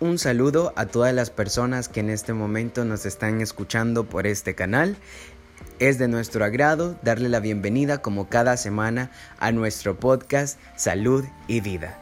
un saludo a todas las personas que en este momento nos están escuchando por este canal. Es de nuestro agrado darle la bienvenida como cada semana a nuestro podcast Salud y Vida.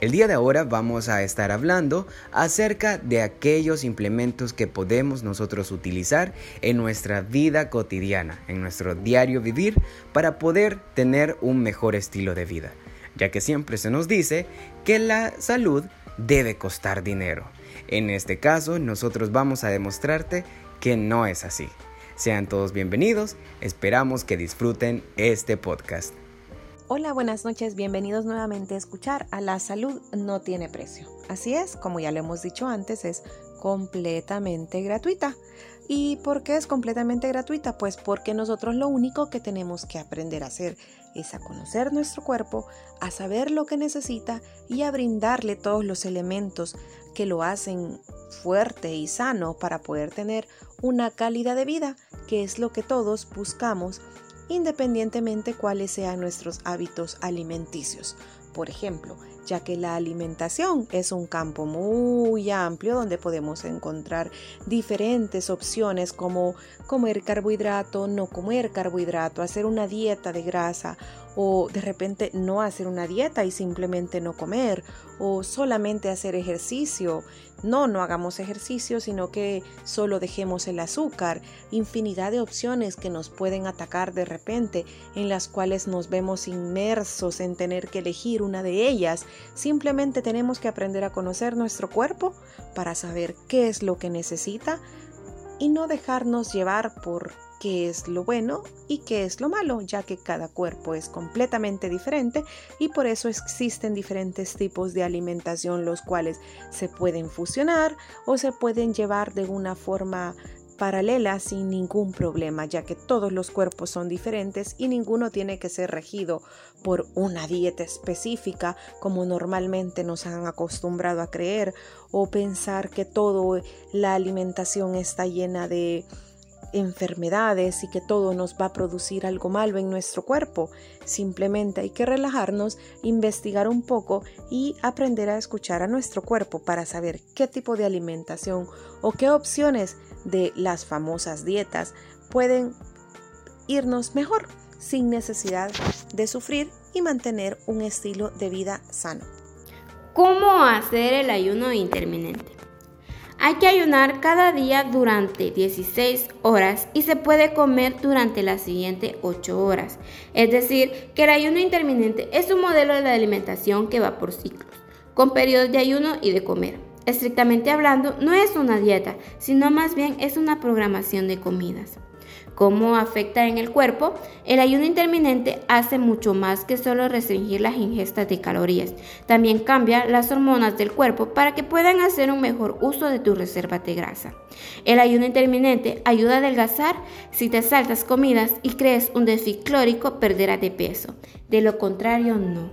El día de ahora vamos a estar hablando acerca de aquellos implementos que podemos nosotros utilizar en nuestra vida cotidiana, en nuestro diario vivir, para poder tener un mejor estilo de vida, ya que siempre se nos dice que la salud debe costar dinero. En este caso, nosotros vamos a demostrarte que no es así. Sean todos bienvenidos, esperamos que disfruten este podcast. Hola, buenas noches, bienvenidos nuevamente a escuchar a La Salud no tiene precio. Así es, como ya lo hemos dicho antes, es completamente gratuita. ¿Y por qué es completamente gratuita? Pues porque nosotros lo único que tenemos que aprender a hacer es a conocer nuestro cuerpo, a saber lo que necesita y a brindarle todos los elementos que lo hacen fuerte y sano para poder tener una calidad de vida, que es lo que todos buscamos independientemente cuáles sean nuestros hábitos alimenticios. Por ejemplo, ya que la alimentación es un campo muy amplio donde podemos encontrar diferentes opciones como comer carbohidrato, no comer carbohidrato, hacer una dieta de grasa o de repente no hacer una dieta y simplemente no comer o solamente hacer ejercicio. No, no hagamos ejercicio, sino que solo dejemos el azúcar. Infinidad de opciones que nos pueden atacar de repente, en las cuales nos vemos inmersos en tener que elegir una de ellas. Simplemente tenemos que aprender a conocer nuestro cuerpo para saber qué es lo que necesita y no dejarnos llevar por qué es lo bueno y qué es lo malo, ya que cada cuerpo es completamente diferente y por eso existen diferentes tipos de alimentación los cuales se pueden fusionar o se pueden llevar de una forma paralela sin ningún problema, ya que todos los cuerpos son diferentes y ninguno tiene que ser regido por una dieta específica como normalmente nos han acostumbrado a creer o pensar que toda la alimentación está llena de enfermedades y que todo nos va a producir algo malo en nuestro cuerpo. Simplemente hay que relajarnos, investigar un poco y aprender a escuchar a nuestro cuerpo para saber qué tipo de alimentación o qué opciones de las famosas dietas pueden irnos mejor sin necesidad de sufrir y mantener un estilo de vida sano. ¿Cómo hacer el ayuno intermitente? Hay que ayunar cada día durante 16 horas y se puede comer durante las siguientes 8 horas. Es decir, que el ayuno intermitente es un modelo de alimentación que va por ciclos, con periodos de ayuno y de comer. Estrictamente hablando, no es una dieta, sino más bien es una programación de comidas cómo afecta en el cuerpo, el ayuno intermitente hace mucho más que solo restringir las ingestas de calorías. También cambia las hormonas del cuerpo para que puedan hacer un mejor uso de tu reserva de grasa. El ayuno intermitente ayuda a adelgazar. Si te saltas comidas y crees un déficit clórico, perderás de peso. De lo contrario, no.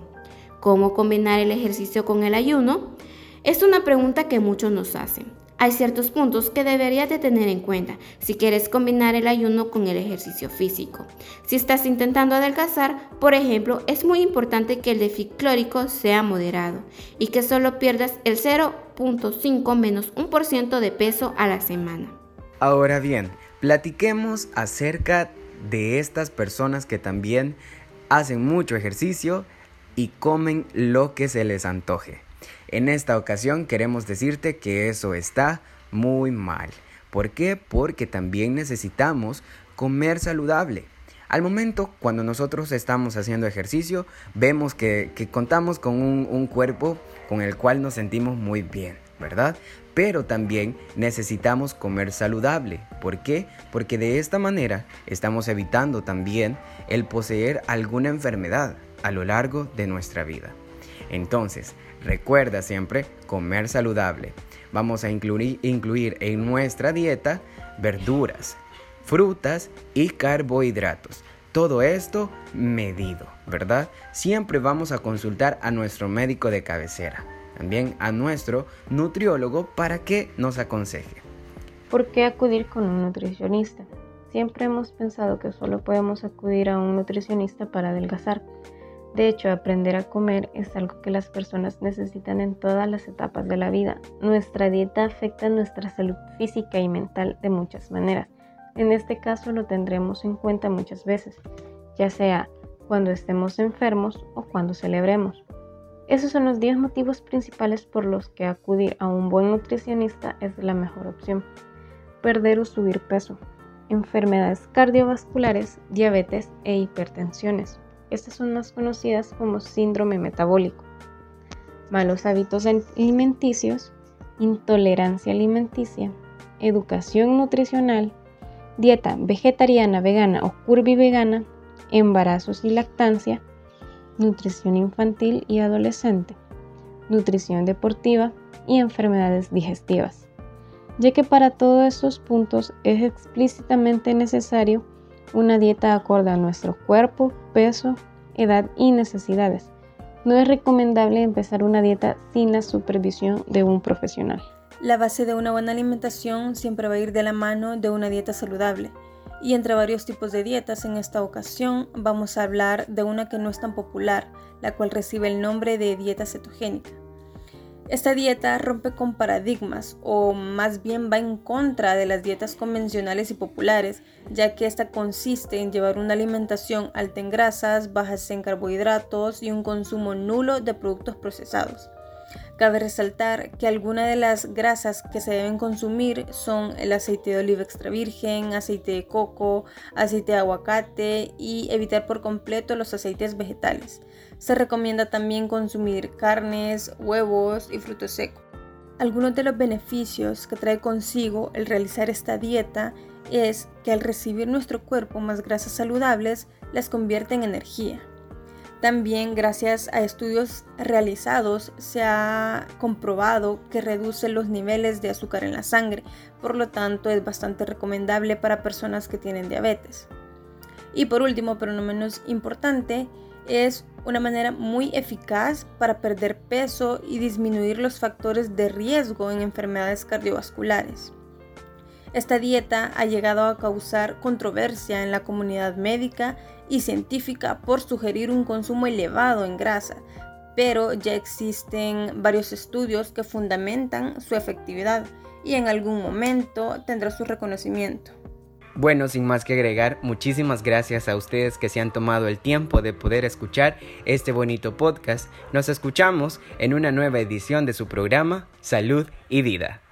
¿Cómo combinar el ejercicio con el ayuno? Es una pregunta que muchos nos hacen. Hay ciertos puntos que deberías de tener en cuenta si quieres combinar el ayuno con el ejercicio físico. Si estás intentando adelgazar, por ejemplo, es muy importante que el déficit clórico sea moderado y que solo pierdas el 0.5 menos 1% de peso a la semana. Ahora bien, platiquemos acerca de estas personas que también hacen mucho ejercicio y comen lo que se les antoje. En esta ocasión queremos decirte que eso está muy mal. ¿Por qué? Porque también necesitamos comer saludable. Al momento, cuando nosotros estamos haciendo ejercicio, vemos que, contamos con un, un cuerpo con el cual nos sentimos muy bien, ¿verdad? Pero también necesitamos comer saludable. ¿Por qué? Porque de esta manera estamos evitando también el poseer alguna enfermedad a lo largo de nuestra vida. Entonces, recuerda siempre comer saludable. Vamos a incluir, en nuestra dieta verduras, frutas y carbohidratos. Todo esto medido, ¿verdad? Siempre vamos a consultar a nuestro médico de cabecera, también a nuestro nutriólogo para que nos aconseje. ¿Por qué acudir con un nutricionista? Siempre hemos pensado que solo podemos acudir a un nutricionista para adelgazar, De hecho, aprender a comer es algo que las personas necesitan en todas las etapas de la vida. Nuestra dieta afecta nuestra salud física y mental de muchas maneras. En este caso lo tendremos en cuenta muchas veces, ya sea cuando estemos enfermos o cuando celebremos. Esos son los 10 motivos principales por los que acudir a un buen nutricionista es la mejor opción. Perder o subir peso, enfermedades cardiovasculares, diabetes e hipertensiones estas son más conocidas como síndrome metabólico. Malos hábitos alimenticios, intolerancia alimenticia, educación nutricional, dieta vegetariana, vegana o curvi-vegana, embarazos y lactancia, nutrición infantil y adolescente, nutrición deportiva y enfermedades digestivas, ya que para todos estos puntos es explícitamente necesario una dieta acorde a nuestro cuerpo, peso, edad y necesidades. No es recomendable empezar una dieta sin la supervisión de un profesional. La base de una buena alimentación siempre va a ir de la mano de una dieta saludable. Y entre varios tipos de dietas, en esta ocasión vamos a hablar de una que no es tan popular, la cual recibe el nombre de dieta cetogénica. Esta dieta rompe con paradigmas o más bien va en contra de las dietas convencionales y populares, ya que esta consiste en llevar una alimentación alta en grasas, bajas en carbohidratos y un consumo nulo de productos procesados. Cabe resaltar que algunas de las grasas que se deben consumir son el aceite de oliva extra virgen, aceite de coco, aceite de aguacate y evitar por completo los aceites vegetales. Se recomienda también consumir carnes, huevos y frutos secos. Algunos de los beneficios que trae consigo el realizar esta dieta es que al recibir nuestro cuerpo más grasas saludables, las convierte en energía. También gracias a estudios realizados se ha comprobado que reduce los niveles de azúcar en la sangre, por lo tanto es bastante recomendable para personas que tienen diabetes. Y por último, pero no menos importante, es una manera muy eficaz para perder peso y disminuir los factores de riesgo en enfermedades cardiovasculares. Esta dieta ha llegado a causar controversia en la comunidad médica y científica por sugerir un consumo elevado en grasa, pero ya existen varios estudios que fundamentan su efectividad y en algún momento tendrá su reconocimiento. Bueno, sin más que agregar, muchísimas gracias a ustedes que se han tomado el tiempo de poder escuchar este bonito podcast. Nos escuchamos en una nueva edición de su programa Salud y Vida.